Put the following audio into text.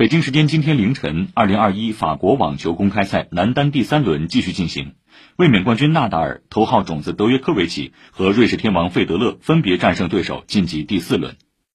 北京时间今天凌晨二零二一法国网球公开赛男单第三轮继续进行。卫冕冠军纳达尔头号种子德约科维奇和瑞士天王费德勒分别战胜对手晋级第四轮。